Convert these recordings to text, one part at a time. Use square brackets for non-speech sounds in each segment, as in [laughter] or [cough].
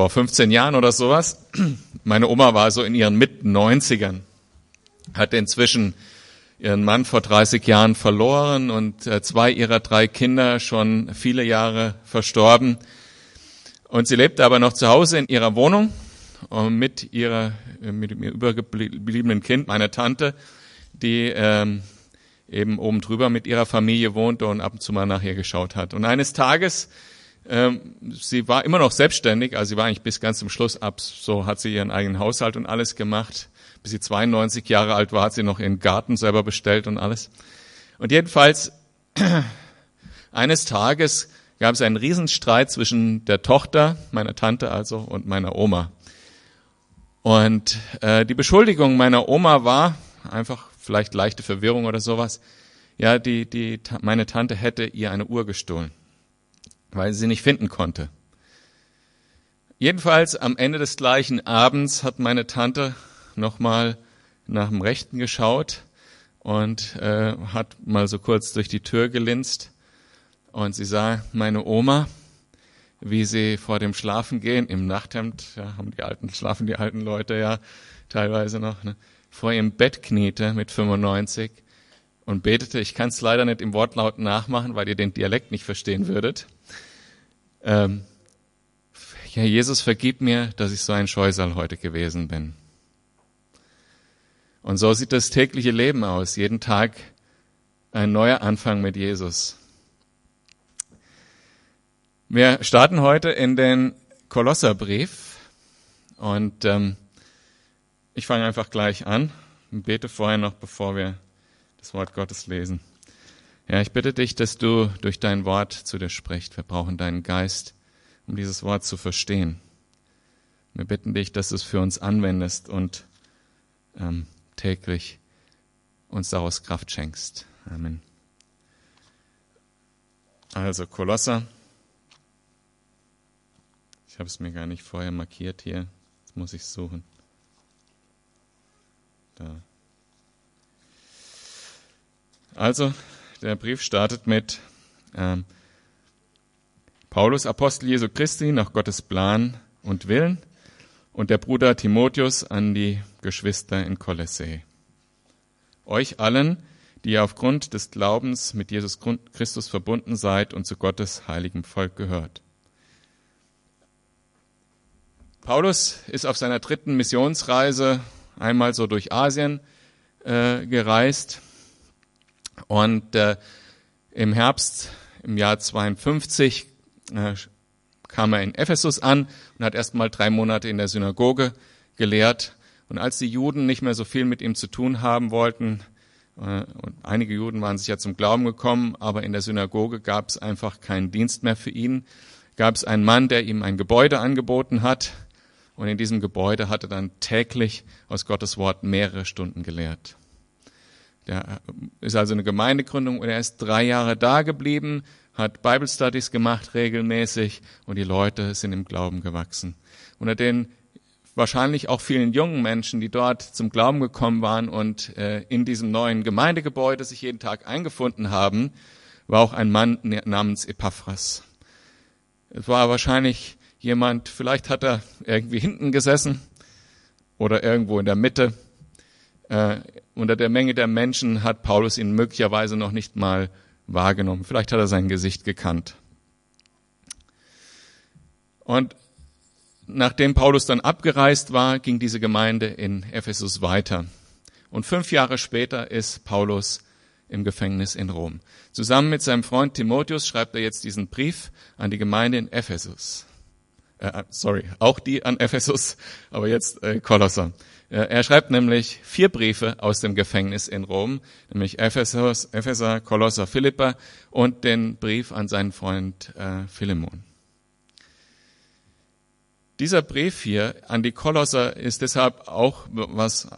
vor 15 Jahren oder sowas. Meine Oma war so in ihren Mit 90ern, hatte inzwischen ihren Mann vor 30 Jahren verloren und äh, zwei ihrer drei Kinder schon viele Jahre verstorben. Und sie lebte aber noch zu Hause in ihrer Wohnung mit ihrer, mit dem übergebliebenen Kind, meiner Tante, die ähm, eben oben drüber mit ihrer Familie wohnte und ab und zu mal nach ihr geschaut hat. Und eines Tages, ähm, sie war immer noch selbstständig, also sie war eigentlich bis ganz zum Schluss ab, so hat sie ihren eigenen Haushalt und alles gemacht. Bis sie 92 Jahre alt war, hat sie noch ihren Garten selber bestellt und alles. Und jedenfalls, [clears throat] eines Tages gab es einen Riesenstreit zwischen der Tochter, meiner Tante also, und meiner Oma. Und äh, die Beschuldigung meiner Oma war einfach vielleicht leichte Verwirrung oder sowas. Ja, die, die, meine Tante hätte ihr eine Uhr gestohlen, weil sie sie nicht finden konnte. Jedenfalls am Ende des gleichen Abends hat meine Tante nochmal nach dem Rechten geschaut und äh, hat mal so kurz durch die Tür gelinst und sie sah meine Oma wie sie vor dem Schlafengehen im Nachthemd, ja, haben die alten, schlafen die alten Leute ja teilweise noch, ne, vor ihrem Bett kniete mit 95 und betete. Ich kann es leider nicht im Wortlaut nachmachen, weil ihr den Dialekt nicht verstehen würdet. Ähm, ja, Jesus, vergib mir, dass ich so ein Scheusal heute gewesen bin. Und so sieht das tägliche Leben aus. Jeden Tag ein neuer Anfang mit Jesus. Wir starten heute in den Kolosserbrief und ähm, ich fange einfach gleich an und bete vorher noch, bevor wir das Wort Gottes lesen. Ja, ich bitte dich, dass du durch dein Wort zu dir sprichst. Wir brauchen deinen Geist, um dieses Wort zu verstehen. Wir bitten dich, dass du es für uns anwendest und ähm, täglich uns daraus Kraft schenkst. Amen. Also Kolosser habe es mir gar nicht vorher markiert hier. Jetzt muss ich suchen. Da. Also, der Brief startet mit ähm, Paulus, Apostel Jesu Christi, nach Gottes Plan und Willen, und der Bruder Timotheus an die Geschwister in Kolossee. Euch allen, die ihr aufgrund des Glaubens mit Jesus Christus verbunden seid und zu Gottes heiligem Volk gehört. Paulus ist auf seiner dritten Missionsreise einmal so durch Asien äh, gereist und äh, im Herbst im Jahr 52 äh, kam er in Ephesus an und hat erst mal drei Monate in der Synagoge gelehrt. Und als die Juden nicht mehr so viel mit ihm zu tun haben wollten, äh, und einige Juden waren sich ja zum Glauben gekommen, aber in der Synagoge gab es einfach keinen Dienst mehr für ihn, gab es einen Mann, der ihm ein Gebäude angeboten hat, und in diesem Gebäude hat er dann täglich aus Gottes Wort mehrere Stunden gelehrt. Der ist also eine Gemeindegründung und er ist drei Jahre da geblieben, hat Bible Studies gemacht regelmäßig und die Leute sind im Glauben gewachsen. Unter den wahrscheinlich auch vielen jungen Menschen, die dort zum Glauben gekommen waren und äh, in diesem neuen Gemeindegebäude sich jeden Tag eingefunden haben, war auch ein Mann namens Epaphras. Es war wahrscheinlich jemand, vielleicht hat er irgendwie hinten gesessen oder irgendwo in der Mitte. Äh, unter der Menge der Menschen hat Paulus ihn möglicherweise noch nicht mal wahrgenommen. Vielleicht hat er sein Gesicht gekannt. Und nachdem Paulus dann abgereist war, ging diese Gemeinde in Ephesus weiter. Und fünf Jahre später ist Paulus im Gefängnis in Rom. Zusammen mit seinem Freund Timotheus schreibt er jetzt diesen Brief an die Gemeinde in Ephesus äh, sorry, auch die an Ephesus, aber jetzt äh, Kolosser. Äh, er schreibt nämlich vier Briefe aus dem Gefängnis in Rom, nämlich Ephesus, Epheser, Kolosser, Philippa und den Brief an seinen Freund äh, Philemon. Dieser Brief hier an die Kolosser ist deshalb auch was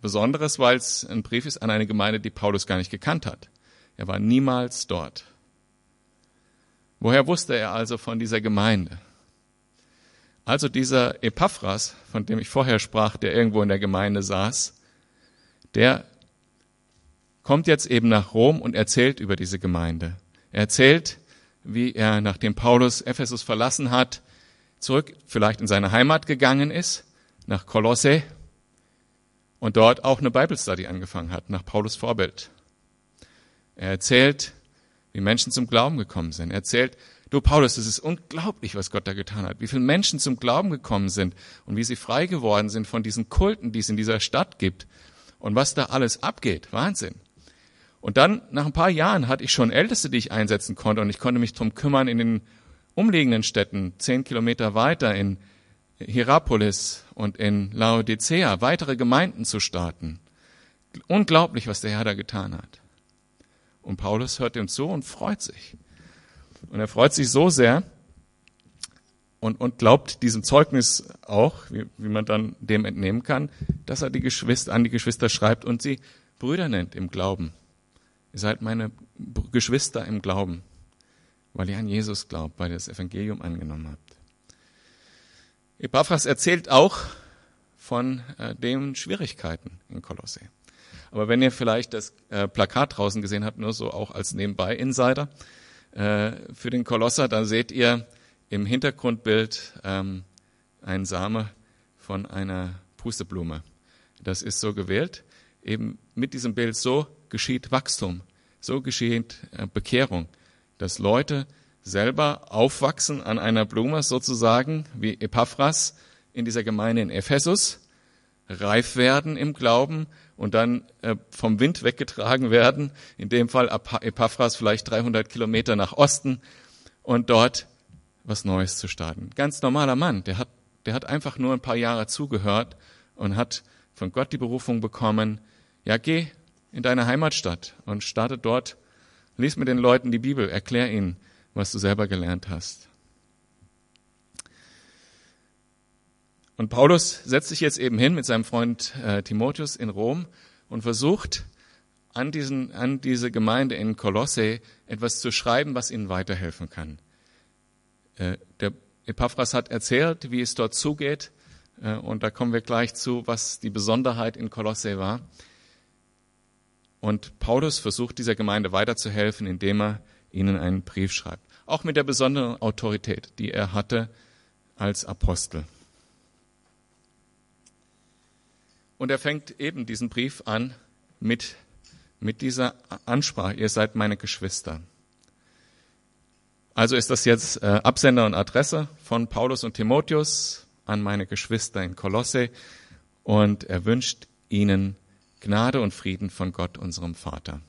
Besonderes, weil es ein Brief ist an eine Gemeinde, die Paulus gar nicht gekannt hat. Er war niemals dort. Woher wusste er also von dieser Gemeinde? Also dieser Epaphras, von dem ich vorher sprach, der irgendwo in der Gemeinde saß, der kommt jetzt eben nach Rom und erzählt über diese Gemeinde. Er erzählt, wie er, nachdem Paulus Ephesus verlassen hat, zurück vielleicht in seine Heimat gegangen ist, nach Kolosse, und dort auch eine Bible Study angefangen hat, nach Paulus Vorbild. Er erzählt, wie Menschen zum Glauben gekommen sind. Er erzählt, du Paulus, es ist unglaublich, was Gott da getan hat, wie viele Menschen zum Glauben gekommen sind und wie sie frei geworden sind von diesen Kulten, die es in dieser Stadt gibt und was da alles abgeht. Wahnsinn. Und dann, nach ein paar Jahren, hatte ich schon Älteste, die ich einsetzen konnte und ich konnte mich drum kümmern, in den umliegenden Städten, zehn Kilometer weiter, in Hierapolis und in Laodicea, weitere Gemeinden zu starten. Unglaublich, was der Herr da getan hat. Und Paulus hört ihm zu und freut sich. Und er freut sich so sehr und, und glaubt diesem Zeugnis auch, wie, wie man dann dem entnehmen kann, dass er die Geschwister, an die Geschwister schreibt und sie Brüder nennt im Glauben. Ihr seid meine Geschwister im Glauben, weil ihr an Jesus glaubt, weil ihr das Evangelium angenommen habt. Epaphras erzählt auch von äh, den Schwierigkeiten in Kolosse. Aber wenn ihr vielleicht das äh, Plakat draußen gesehen habt, nur so auch als Nebenbei-Insider, äh, für den Kolosser, da seht ihr im Hintergrundbild ähm, einen Same von einer Pusteblume. Das ist so gewählt. Eben mit diesem Bild so geschieht Wachstum, so geschieht äh, Bekehrung, dass Leute selber aufwachsen an einer Blume sozusagen, wie Epaphras in dieser Gemeinde in Ephesus, reif werden im Glauben und dann äh, vom Wind weggetragen werden, in dem Fall Epaphras vielleicht 300 Kilometer nach Osten und dort was Neues zu starten. Ganz normaler Mann, der hat, der hat einfach nur ein paar Jahre zugehört und hat von Gott die Berufung bekommen, ja, geh in deine Heimatstadt und starte dort, lies mit den Leuten die Bibel, erklär ihnen, was du selber gelernt hast. Und Paulus setzt sich jetzt eben hin mit seinem Freund äh, Timotheus in Rom und versucht, an, diesen, an diese Gemeinde in Kolosse etwas zu schreiben, was ihnen weiterhelfen kann. Äh, der Epaphras hat erzählt, wie es dort zugeht, äh, und da kommen wir gleich zu, was die Besonderheit in Kolosse war. Und Paulus versucht dieser Gemeinde weiterzuhelfen, indem er ihnen einen Brief schreibt auch mit der besonderen Autorität, die er hatte als Apostel. Und er fängt eben diesen Brief an mit, mit dieser Ansprache, ihr seid meine Geschwister. Also ist das jetzt äh, Absender und Adresse von Paulus und Timotheus an meine Geschwister in Kolosse und er wünscht ihnen Gnade und Frieden von Gott, unserem Vater.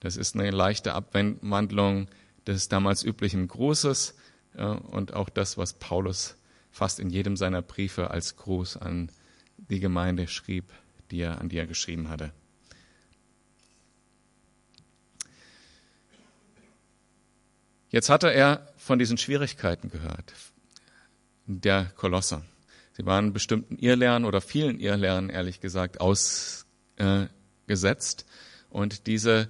Das ist eine leichte Abwandlung des damals üblichen Grußes äh, und auch das, was Paulus fast in jedem seiner Briefe als Gruß an die Gemeinde schrieb, die er, an die er geschrieben hatte. Jetzt hatte er von diesen Schwierigkeiten gehört, der Kolosser. Sie waren bestimmten Irrlernen oder vielen Irrlernen, ehrlich gesagt, ausgesetzt. Und diese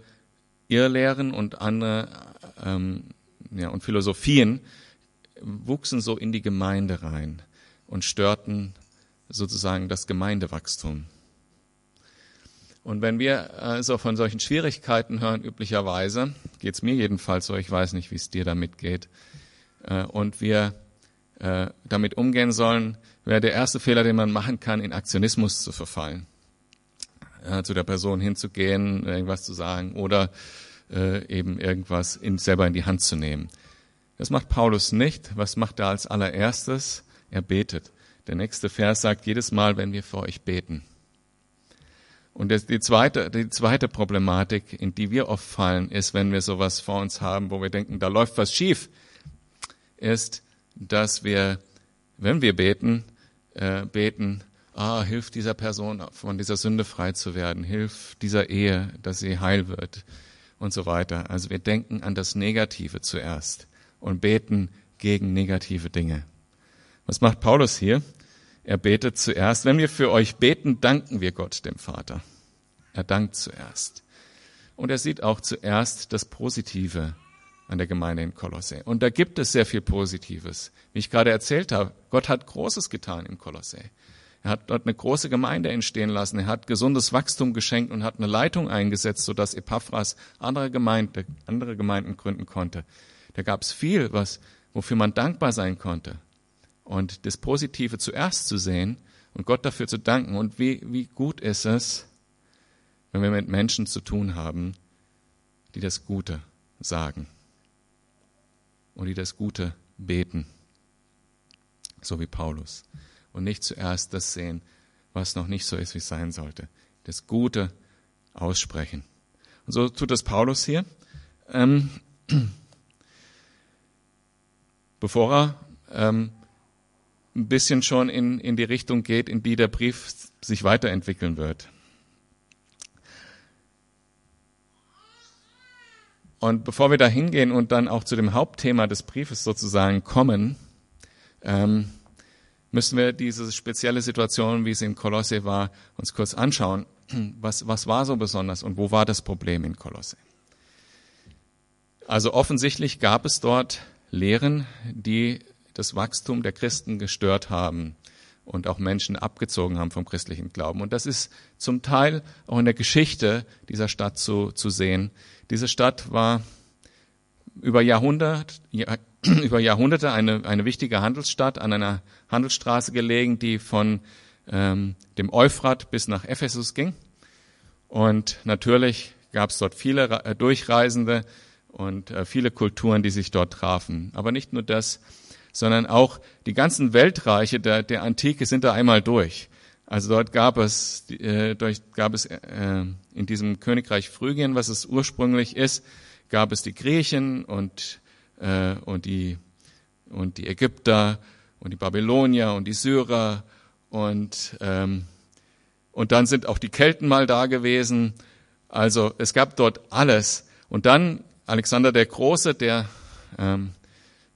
Irrlehren und andere ähm, ja, und Philosophien wuchsen so in die Gemeinde rein und störten sozusagen das Gemeindewachstum. Und wenn wir also von solchen Schwierigkeiten hören, üblicherweise, geht es mir jedenfalls so, ich weiß nicht, wie es dir damit geht, äh, und wir äh, damit umgehen sollen, wäre der erste Fehler, den man machen kann, in Aktionismus zu verfallen. Äh, zu der Person hinzugehen, irgendwas zu sagen oder äh, eben irgendwas selber in die Hand zu nehmen. Das macht Paulus nicht. Was macht er als allererstes? Er betet. Der nächste Vers sagt jedes Mal, wenn wir für euch beten. Und die, zweite, die zweite Problematik, in die wir oft fallen, ist, wenn wir sowas vor uns haben, wo wir denken, da läuft was schief, ist, dass wir, wenn wir beten, äh, beten, ah, hilf dieser Person von dieser Sünde frei zu werden, hilf dieser Ehe, dass sie heil wird, und so weiter. Also wir denken an das Negative zuerst und beten gegen negative Dinge. Was macht Paulus hier? Er betet zuerst. Wenn wir für euch beten, danken wir Gott, dem Vater. Er dankt zuerst. Und er sieht auch zuerst das Positive an der Gemeinde in Kolosse. Und da gibt es sehr viel Positives. Wie ich gerade erzählt habe, Gott hat Großes getan in Kolosse. Er hat dort eine große Gemeinde entstehen lassen. Er hat gesundes Wachstum geschenkt und hat eine Leitung eingesetzt, sodass Epaphras andere, Gemeinde, andere Gemeinden gründen konnte. Da gab es viel, was, wofür man dankbar sein konnte. Und das Positive zuerst zu sehen und Gott dafür zu danken. Und wie, wie gut ist es, wenn wir mit Menschen zu tun haben, die das Gute sagen und die das Gute beten, so wie Paulus. Und nicht zuerst das sehen, was noch nicht so ist, wie es sein sollte. Das Gute aussprechen. Und so tut das Paulus hier. Ähm, [clears throat] bevor er ähm, ein bisschen schon in, in die Richtung geht, in die der Brief sich weiterentwickeln wird. Und bevor wir da hingehen und dann auch zu dem Hauptthema des Briefes sozusagen kommen, ähm, müssen wir diese spezielle Situation, wie es in Kolosse war, uns kurz anschauen. Was, was war so besonders und wo war das Problem in Kolosse? Also offensichtlich gab es dort Lehren, die das Wachstum der Christen gestört haben und auch Menschen abgezogen haben vom christlichen Glauben. Und das ist zum Teil auch in der Geschichte dieser Stadt zu, zu sehen. Diese Stadt war über, Jahrhundert, [clears throat] über Jahrhunderte eine, eine wichtige Handelsstadt an einer Handelsstraße gelegen, die von ähm, dem Euphrat bis nach Ephesus ging. Und natürlich gab es dort viele äh, Durchreisende und äh, viele Kulturen, die sich dort trafen. Aber nicht nur das, sondern auch die ganzen Weltreiche der, der Antike sind da einmal durch. Also dort gab es, äh, durch, gab es äh, in diesem Königreich Phrygien, was es ursprünglich ist, gab es die Griechen und, äh, und, die, und die Ägypter und die Babylonier und die Syrer und, ähm, und dann sind auch die Kelten mal da gewesen. Also es gab dort alles. Und dann Alexander der Große, der ähm,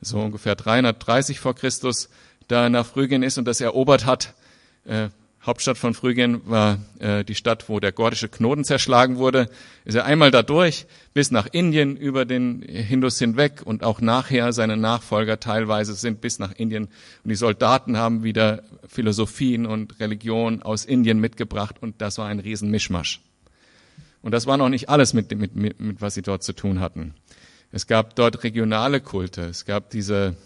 so ungefähr 330 vor Christus da nach Phrygien ist und das erobert hat. Äh, Hauptstadt von Phrygien war äh, die Stadt, wo der gordische Knoten zerschlagen wurde. Ist er einmal da durch bis nach Indien über den Hindus hinweg und auch nachher seine Nachfolger teilweise sind bis nach Indien und die Soldaten haben wieder Philosophien und Religion aus Indien mitgebracht und das war ein Riesenmischmasch. Und das war noch nicht alles, mit, mit, mit, mit was sie dort zu tun hatten. Es gab dort regionale Kulte. Es gab diese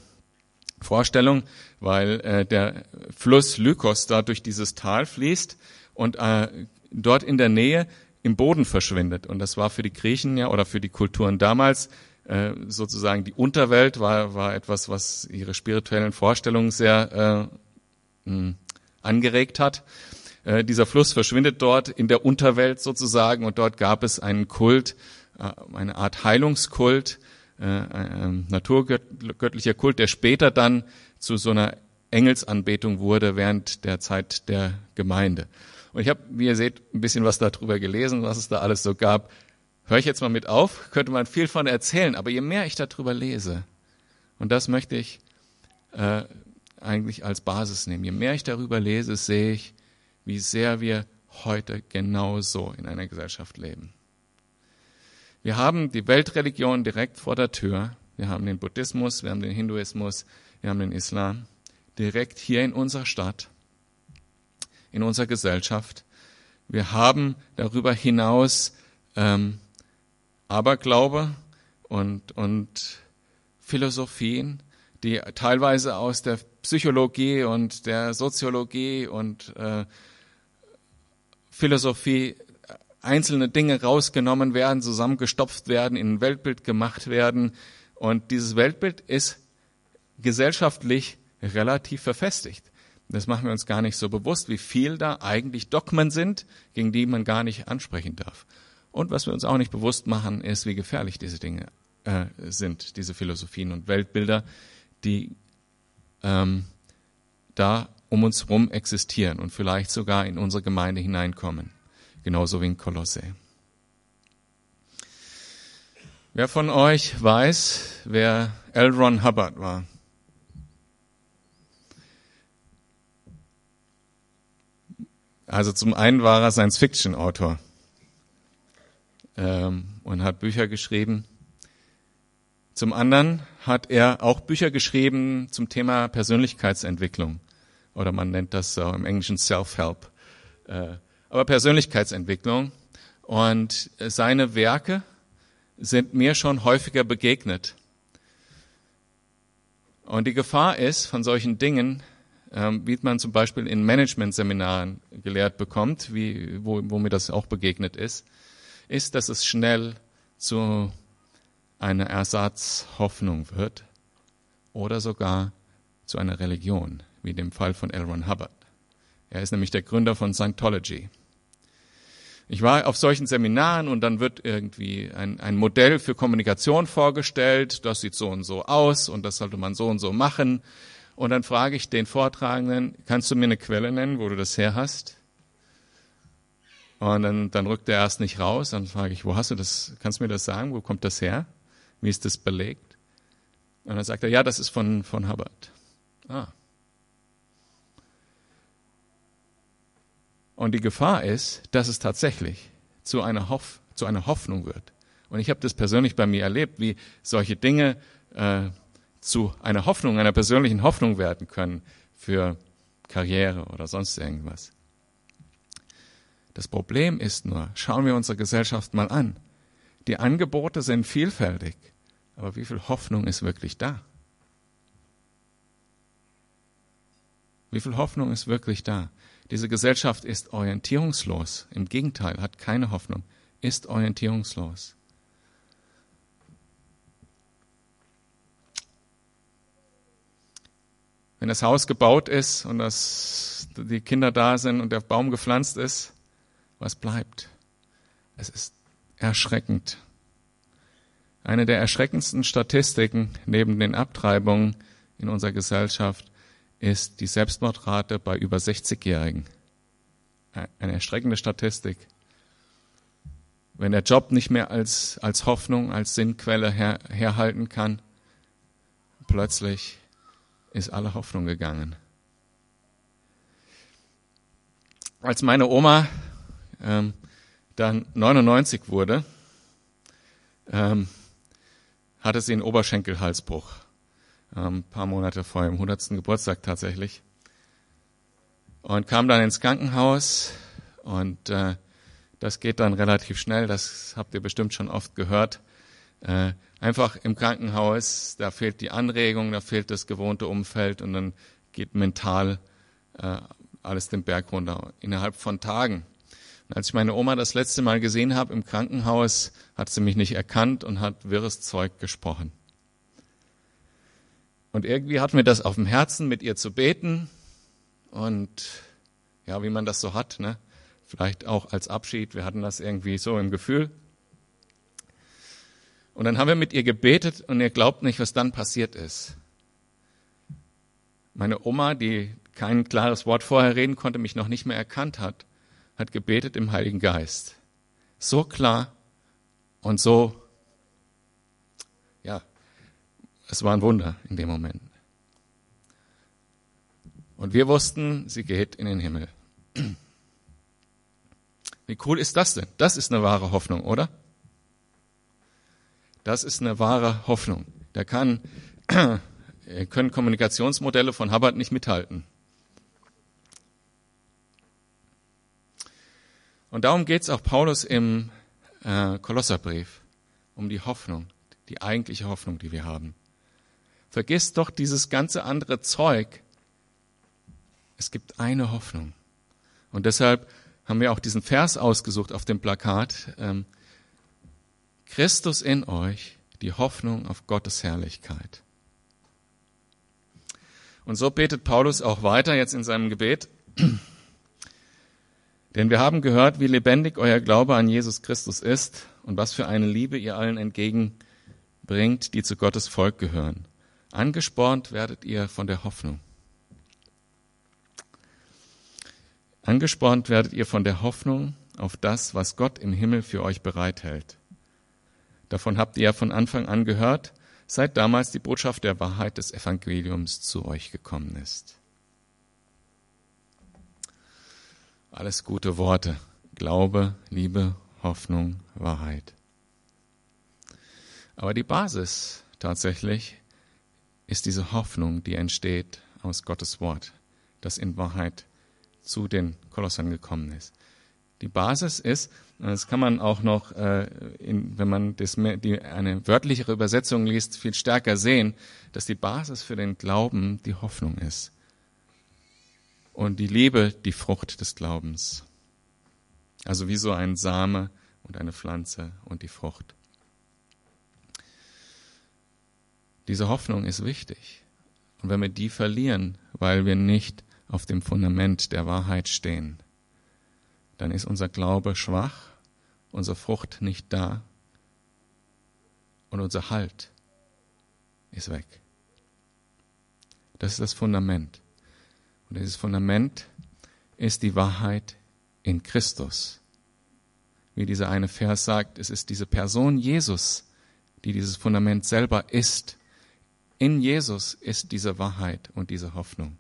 Vorstellung, weil äh, der Fluss Lykos da durch dieses Tal fließt und äh, dort in der Nähe im Boden verschwindet. Und das war für die Griechen ja oder für die Kulturen damals äh, sozusagen die Unterwelt war, war etwas, was ihre spirituellen Vorstellungen sehr äh, mh, angeregt hat. Äh, dieser Fluss verschwindet dort in der Unterwelt sozusagen und dort gab es einen Kult, eine Art Heilungskult, äh, ein naturgöttlicher Kult, der später dann zu so einer Engelsanbetung wurde während der Zeit der Gemeinde. Und ich habe, wie ihr seht, ein bisschen was darüber gelesen, was es da alles so gab. Hör ich jetzt mal mit auf, könnte man viel von erzählen, aber je mehr ich darüber lese, und das möchte ich äh, eigentlich als Basis nehmen, je mehr ich darüber lese, sehe ich, wie sehr wir heute genauso in einer Gesellschaft leben. Wir haben die Weltreligion direkt vor der Tür. Wir haben den Buddhismus, wir haben den Hinduismus, wir haben den Islam direkt hier in unserer Stadt, in unserer Gesellschaft. Wir haben darüber hinaus ähm, Aberglaube und, und Philosophien, die teilweise aus der Psychologie und der Soziologie und äh, Philosophie einzelne Dinge rausgenommen werden, zusammengestopft werden, in ein Weltbild gemacht werden. Und dieses Weltbild ist gesellschaftlich relativ verfestigt. Das machen wir uns gar nicht so bewusst, wie viel da eigentlich Dogmen sind, gegen die man gar nicht ansprechen darf. Und was wir uns auch nicht bewusst machen, ist, wie gefährlich diese Dinge äh, sind, diese Philosophien und Weltbilder, die ähm, da um uns herum existieren und vielleicht sogar in unsere Gemeinde hineinkommen genauso wie in Kolosse. Wer von euch weiß, wer L. Ron Hubbard war? Also zum einen war er Science-Fiction-Autor ähm, und hat Bücher geschrieben. Zum anderen hat er auch Bücher geschrieben zum Thema Persönlichkeitsentwicklung oder man nennt das so im Englischen Self-Help. Äh, aber Persönlichkeitsentwicklung. Und seine Werke sind mir schon häufiger begegnet. Und die Gefahr ist von solchen Dingen, ähm, wie man zum Beispiel in Management-Seminaren gelehrt bekommt, wie, wo, wo mir das auch begegnet ist, ist, dass es schnell zu einer Ersatzhoffnung wird oder sogar zu einer Religion, wie dem Fall von L. Hubbard. Er ist nämlich der Gründer von Scientology. Ich war auf solchen Seminaren und dann wird irgendwie ein, ein Modell für Kommunikation vorgestellt, das sieht so und so aus und das sollte man so und so machen. Und dann frage ich den Vortragenden, kannst du mir eine Quelle nennen, wo du das her hast? Und dann, dann rückt er erst nicht raus. Dann frage ich, wo hast du das? Kannst du mir das sagen? Wo kommt das her? Wie ist das belegt? Und dann sagt er, ja, das ist von, von Hubbard. Ah. Und die Gefahr ist, dass es tatsächlich zu einer, Hoff, zu einer Hoffnung wird. Und ich habe das persönlich bei mir erlebt, wie solche Dinge äh, zu einer Hoffnung, einer persönlichen Hoffnung werden können für Karriere oder sonst irgendwas. Das Problem ist nur, schauen wir unsere Gesellschaft mal an. Die Angebote sind vielfältig, aber wie viel Hoffnung ist wirklich da? Wie viel Hoffnung ist wirklich da? Diese Gesellschaft ist orientierungslos. Im Gegenteil, hat keine Hoffnung, ist orientierungslos. Wenn das Haus gebaut ist und das, die Kinder da sind und der Baum gepflanzt ist, was bleibt? Es ist erschreckend. Eine der erschreckendsten Statistiken neben den Abtreibungen in unserer Gesellschaft ist die Selbstmordrate bei über 60-Jährigen. Eine erschreckende Statistik. Wenn der Job nicht mehr als, als Hoffnung, als Sinnquelle her, herhalten kann, plötzlich ist alle Hoffnung gegangen. Als meine Oma ähm, dann 99 wurde, ähm, hatte sie einen Oberschenkelhalsbruch ein ähm, paar Monate vor ihrem 100. Geburtstag tatsächlich. Und kam dann ins Krankenhaus und äh, das geht dann relativ schnell, das habt ihr bestimmt schon oft gehört. Äh, einfach im Krankenhaus, da fehlt die Anregung, da fehlt das gewohnte Umfeld und dann geht mental äh, alles den Berg runter innerhalb von Tagen. Und als ich meine Oma das letzte Mal gesehen habe im Krankenhaus, hat sie mich nicht erkannt und hat wirres Zeug gesprochen. Und irgendwie hat mir das auf dem Herzen, mit ihr zu beten. Und ja, wie man das so hat, ne? Vielleicht auch als Abschied. Wir hatten das irgendwie so im Gefühl. Und dann haben wir mit ihr gebetet und ihr glaubt nicht, was dann passiert ist. Meine Oma, die kein klares Wort vorher reden konnte, mich noch nicht mehr erkannt hat, hat gebetet im Heiligen Geist. So klar und so, ja, es war ein Wunder in dem Moment. Und wir wussten, sie geht in den Himmel. [clears throat] Wie cool ist das denn? Das ist eine wahre Hoffnung, oder? Das ist eine wahre Hoffnung. Da kann, [clears throat] können Kommunikationsmodelle von Hubbard nicht mithalten. Und darum geht es auch Paulus im äh, Kolosserbrief, um die Hoffnung, die eigentliche Hoffnung, die wir haben. Vergiss doch dieses ganze andere Zeug. Es gibt eine Hoffnung. Und deshalb haben wir auch diesen Vers ausgesucht auf dem Plakat. Ähm, Christus in euch, die Hoffnung auf Gottes Herrlichkeit. Und so betet Paulus auch weiter jetzt in seinem Gebet. [clears throat] Denn wir haben gehört, wie lebendig euer Glaube an Jesus Christus ist und was für eine Liebe ihr allen entgegenbringt, die zu Gottes Volk gehören. Angespornt werdet ihr von der Hoffnung. Angespornt werdet ihr von der Hoffnung auf das, was Gott im Himmel für euch bereithält. Davon habt ihr ja von Anfang an gehört, seit damals die Botschaft der Wahrheit des Evangeliums zu euch gekommen ist. Alles gute Worte. Glaube, Liebe, Hoffnung, Wahrheit. Aber die Basis tatsächlich ist diese Hoffnung, die entsteht aus Gottes Wort, das in Wahrheit zu den Kolossern gekommen ist. Die Basis ist, das kann man auch noch, äh, in, wenn man das die, eine wörtlichere Übersetzung liest, viel stärker sehen, dass die Basis für den Glauben die Hoffnung ist. Und die Liebe die Frucht des Glaubens. Also wie so ein Same und eine Pflanze und die Frucht. Diese Hoffnung ist wichtig. Und wenn wir die verlieren, weil wir nicht auf dem Fundament der Wahrheit stehen, dann ist unser Glaube schwach, unsere Frucht nicht da und unser Halt ist weg. Das ist das Fundament. Und dieses Fundament ist die Wahrheit in Christus. Wie dieser eine Vers sagt, es ist diese Person Jesus, die dieses Fundament selber ist. In Jesus ist diese Wahrheit und diese Hoffnung.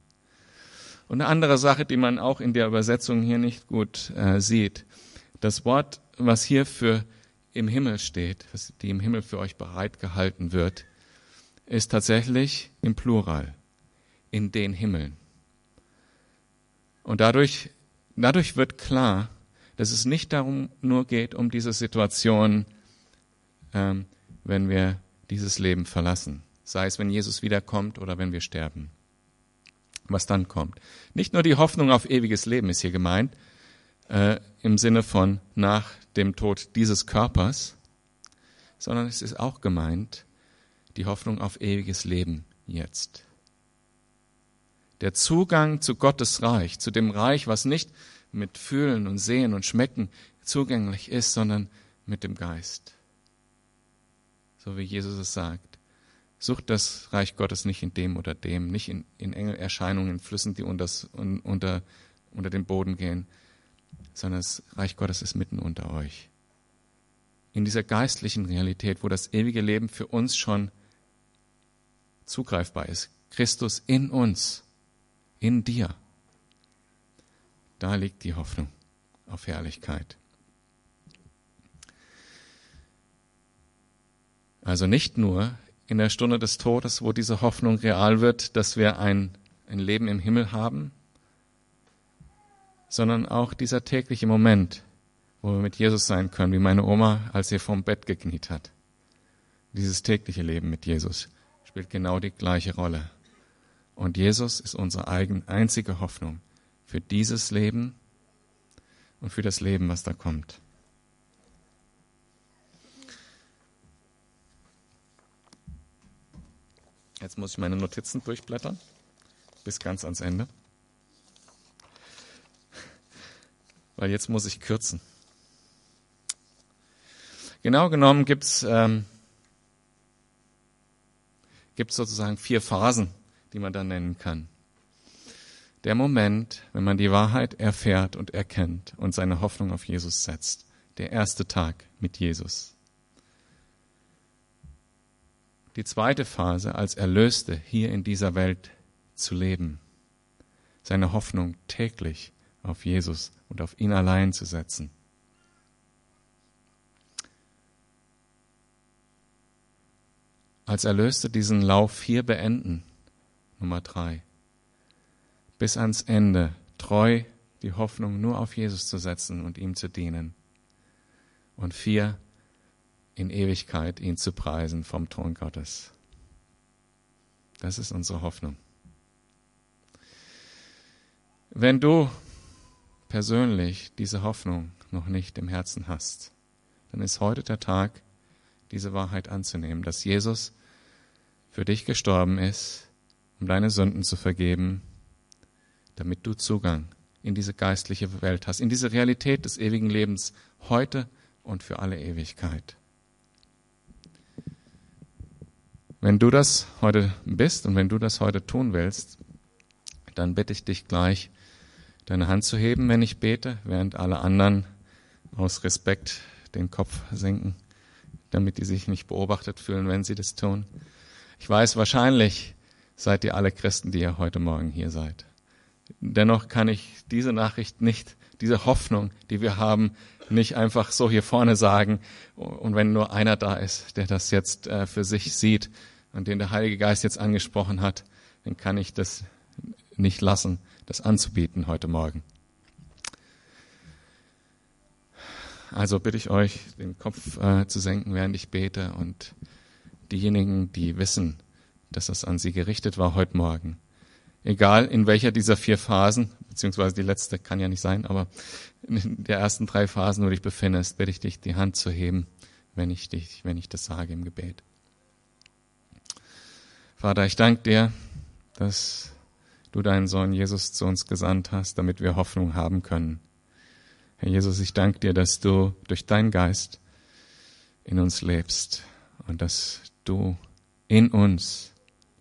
Und eine andere Sache, die man auch in der Übersetzung hier nicht gut äh, sieht, das Wort, was hier für im Himmel steht, was die im Himmel für euch bereitgehalten wird, ist tatsächlich im Plural, in den Himmeln. Und dadurch, dadurch wird klar, dass es nicht darum nur geht, um diese Situation, ähm, wenn wir dieses Leben verlassen sei es wenn Jesus wiederkommt oder wenn wir sterben. Was dann kommt. Nicht nur die Hoffnung auf ewiges Leben ist hier gemeint, äh, im Sinne von nach dem Tod dieses Körpers, sondern es ist auch gemeint die Hoffnung auf ewiges Leben jetzt. Der Zugang zu Gottes Reich, zu dem Reich, was nicht mit Fühlen und Sehen und Schmecken zugänglich ist, sondern mit dem Geist. So wie Jesus es sagt. Sucht das Reich Gottes nicht in dem oder dem, nicht in, in Engelerscheinungen, in Flüssen, die unters, un, unter, unter den Boden gehen, sondern das Reich Gottes ist mitten unter euch. In dieser geistlichen Realität, wo das ewige Leben für uns schon zugreifbar ist. Christus in uns, in dir. Da liegt die Hoffnung auf Herrlichkeit. Also nicht nur in der Stunde des Todes, wo diese Hoffnung real wird, dass wir ein, ein Leben im Himmel haben, sondern auch dieser tägliche Moment, wo wir mit Jesus sein können, wie meine Oma, als sie vorm Bett gekniet hat. Dieses tägliche Leben mit Jesus spielt genau die gleiche Rolle. Und Jesus ist unsere eigen, einzige Hoffnung für dieses Leben und für das Leben, was da kommt. Jetzt muss ich meine Notizen durchblättern, bis ganz ans Ende. Weil jetzt muss ich kürzen. Genau genommen gibt es ähm, gibt's sozusagen vier Phasen, die man da nennen kann. Der Moment, wenn man die Wahrheit erfährt und erkennt und seine Hoffnung auf Jesus setzt. Der erste Tag mit Jesus. Die zweite Phase, als Erlöste hier in dieser Welt zu leben. Seine Hoffnung täglich auf Jesus und auf ihn allein zu setzen. Als Erlöste diesen Lauf hier beenden. Nummer drei. Bis ans Ende treu die Hoffnung nur auf Jesus zu setzen und ihm zu dienen. Und vier, in Ewigkeit ihn zu preisen vom Thron Gottes. Das ist unsere Hoffnung. Wenn du persönlich diese Hoffnung noch nicht im Herzen hast, dann ist heute der Tag, diese Wahrheit anzunehmen, dass Jesus für dich gestorben ist, um deine Sünden zu vergeben, damit du Zugang in diese geistliche Welt hast, in diese Realität des ewigen Lebens heute und für alle Ewigkeit. Wenn du das heute bist und wenn du das heute tun willst, dann bitte ich dich gleich, deine Hand zu heben, wenn ich bete, während alle anderen aus Respekt den Kopf senken, damit die sich nicht beobachtet fühlen, wenn sie das tun. Ich weiß, wahrscheinlich seid ihr alle Christen, die ihr heute Morgen hier seid. Dennoch kann ich diese Nachricht nicht, diese Hoffnung, die wir haben, nicht einfach so hier vorne sagen. Und wenn nur einer da ist, der das jetzt äh, für sich sieht, und den der Heilige Geist jetzt angesprochen hat, dann kann ich das nicht lassen, das anzubieten heute Morgen. Also bitte ich euch, den Kopf äh, zu senken, während ich bete und diejenigen, die wissen, dass das an sie gerichtet war heute Morgen. Egal in welcher dieser vier Phasen, beziehungsweise die letzte kann ja nicht sein, aber in der ersten drei Phasen, wo du dich befindest, bitte ich dich, die Hand zu heben, wenn ich dich, wenn ich das sage im Gebet. Vater, ich danke dir, dass du deinen Sohn Jesus zu uns gesandt hast, damit wir Hoffnung haben können. Herr Jesus, ich danke dir, dass du durch deinen Geist in uns lebst und dass du in uns,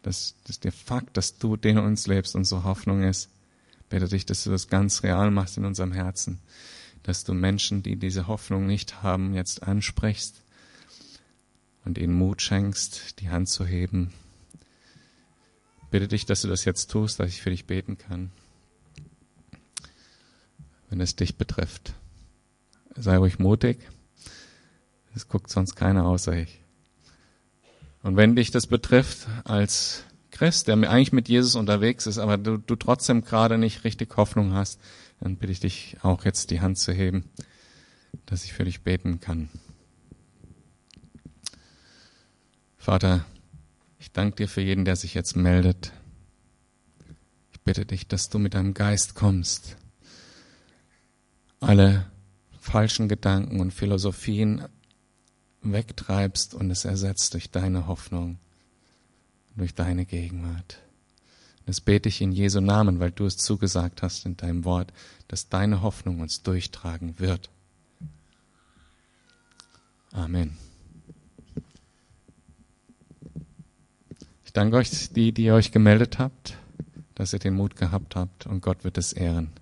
dass, dass der Fakt, dass du in uns lebst, unsere Hoffnung ist. Bitte dich, dass du das ganz real machst in unserem Herzen, dass du Menschen, die diese Hoffnung nicht haben, jetzt ansprichst und ihnen Mut schenkst, die Hand zu heben. Bitte dich, dass du das jetzt tust, dass ich für dich beten kann wenn es dich betrifft. Sei ruhig mutig. Es guckt sonst keiner außer ich. Und wenn dich das betrifft als Christ, der eigentlich mit Jesus unterwegs ist, aber du, du trotzdem gerade nicht richtig Hoffnung hast, dann bitte ich dich auch jetzt die Hand zu heben, dass ich für dich beten kann. Vater, ich danke dir für jeden, der sich jetzt meldet. Ich bitte dich, dass du mit deinem Geist kommst alle falschen Gedanken und Philosophien wegtreibst und es ersetzt durch deine Hoffnung, durch deine Gegenwart. Das bete ich in Jesu Namen, weil du es zugesagt hast in deinem Wort, dass deine Hoffnung uns durchtragen wird. Amen. Ich danke euch, die, die ihr euch gemeldet habt, dass ihr den Mut gehabt habt und Gott wird es ehren.